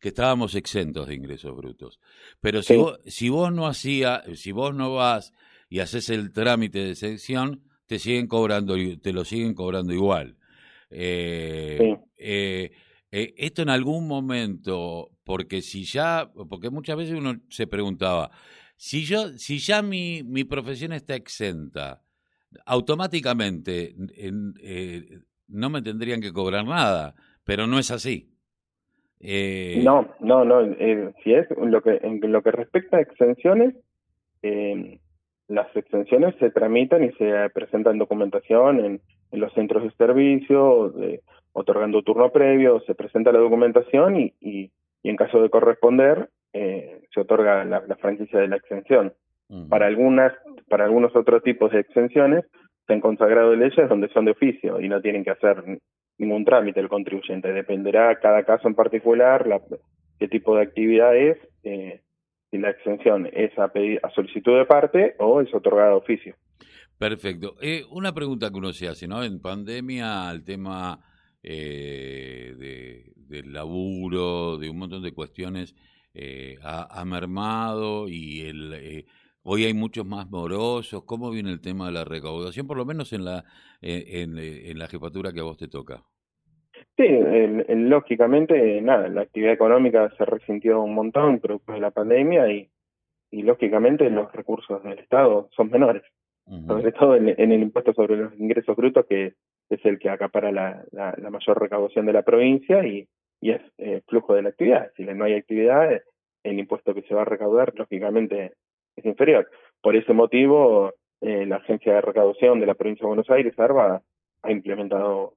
que estábamos exentos de ingresos brutos. Pero si, vos, si vos no hacía, si vos no vas y haces el trámite de exención, te siguen cobrando, te lo siguen cobrando igual. Eh, eh, eh, esto en algún momento, porque si ya, porque muchas veces uno se preguntaba, si yo, si ya mi, mi profesión está exenta, automáticamente no me tendrían que cobrar nada, pero no es así. No, no, no. si es lo que en lo que respecta a exenciones, las exenciones se tramitan y se presentan documentación en, en los centros de servicio, de, otorgando turno previo, se presenta la documentación y, y, en caso de corresponder, eh, se otorga la, franquicia de la exención. Para algunas, para algunos otros tipos de exenciones, se han consagrado leyes donde son de oficio y no tienen que hacer ningún trámite el contribuyente. Dependerá cada caso en particular la, qué tipo de actividad es, eh, si la exención es a, a solicitud de parte o es otorgada de oficio. Perfecto. Eh, una pregunta que uno se hace, ¿no? En pandemia, el tema eh, de, del laburo, de un montón de cuestiones, eh, ha, mermado y el, eh, hoy hay muchos más morosos. ¿Cómo viene el tema de la recaudación, por lo menos en la, en, en la jefatura que a vos te toca? Sí, lógicamente, nada, la actividad económica se resintió un montón producto de la pandemia y, y lógicamente los recursos del Estado son menores sobre todo en, el impuesto sobre los ingresos brutos, que es el que acapara la, la, mayor recaudación de la provincia y, y es eh, flujo de la actividad. Si no hay actividad, el impuesto que se va a recaudar, lógicamente, es inferior. Por ese motivo, eh, la Agencia de Recaudación de la Provincia de Buenos Aires, ARBA, ha implementado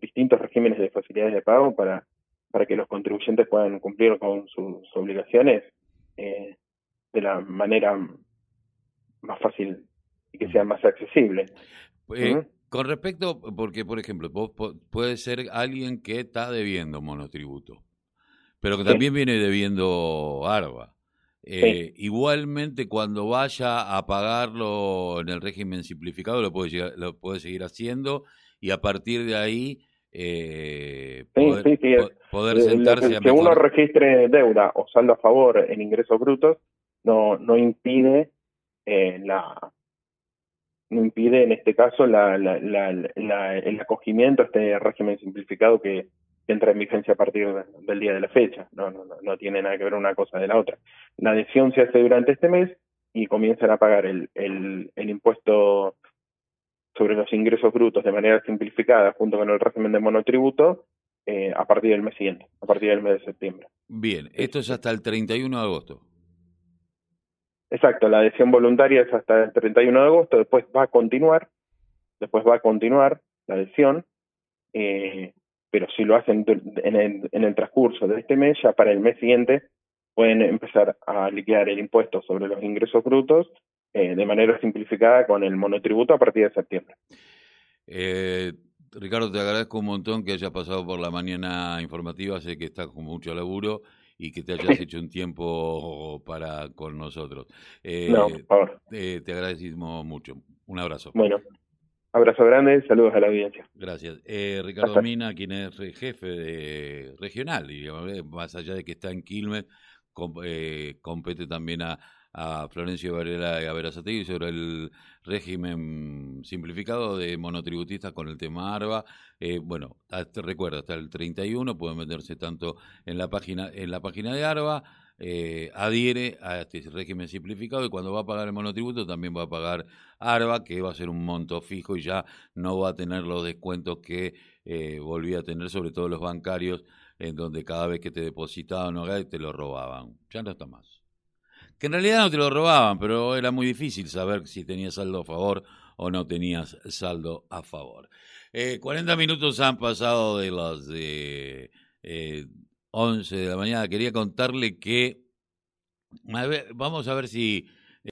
distintos regímenes de facilidades de pago para, para que los contribuyentes puedan cumplir con sus obligaciones eh, de la manera más fácil y que sea más accesible. Eh, con respecto, porque por ejemplo, puede ser alguien que está debiendo monotributo, pero que también viene debiendo ARBA. Eh, igualmente, cuando vaya a pagarlo en el régimen simplificado, lo puede, lo puede seguir haciendo y a partir de ahí eh, poder, sentarse que, Que uno registre deuda o saldo a favor en ingresos brutos no, no impide la, no impide en este caso la, la, la, el acogimiento a este régimen simplificado que, entra en vigencia a partir del día de la fecha. No, no, no, tiene nada que ver una cosa de la otra. La adhesión se hace durante este mes y comienzan a pagar el, el, el impuesto sobre los ingresos brutos de manera simplificada junto con el régimen de monotributo eh, a partir del mes siguiente, a partir del mes de septiembre. Bien, esto es hasta el 31 de agosto. Exacto, la adhesión voluntaria es hasta el 31 de agosto, después va a continuar, después va a continuar la adhesión, eh, pero si lo hacen en el, en el transcurso de este mes, ya para el mes siguiente pueden empezar a liquidar el impuesto sobre los ingresos brutos eh, de manera simplificada con el monotributo a partir de septiembre. Eh, Ricardo, te agradezco un montón que hayas pasado por la mañana informativa, sé que estás con mucho laburo y que te hayas hecho un tiempo para con nosotros. Eh, no, por favor. Eh, te agradecemos mucho. Un abrazo. Bueno, abrazo grande, saludos a la audiencia. Gracias. Eh, Ricardo Mina, quien es jefe de regional, digamos, más allá de que está en Quilmes, compete también a, a Florencio Varela y sobre el régimen simplificado de monotributistas con el tema ARBA. Eh, bueno, hasta, recuerda, hasta el 31 pueden meterse tanto en la página, en la página de ARBA, eh, adhiere a este régimen simplificado y cuando va a pagar el monotributo también va a pagar ARBA, que va a ser un monto fijo y ya no va a tener los descuentos que eh, volvía a tener, sobre todo los bancarios, en donde cada vez que te depositaban o te lo robaban. Ya no está más que en realidad no te lo robaban, pero era muy difícil saber si tenías saldo a favor o no tenías saldo a favor. Eh, 40 minutos han pasado de las eh, 11 de la mañana. Quería contarle que, vamos a ver si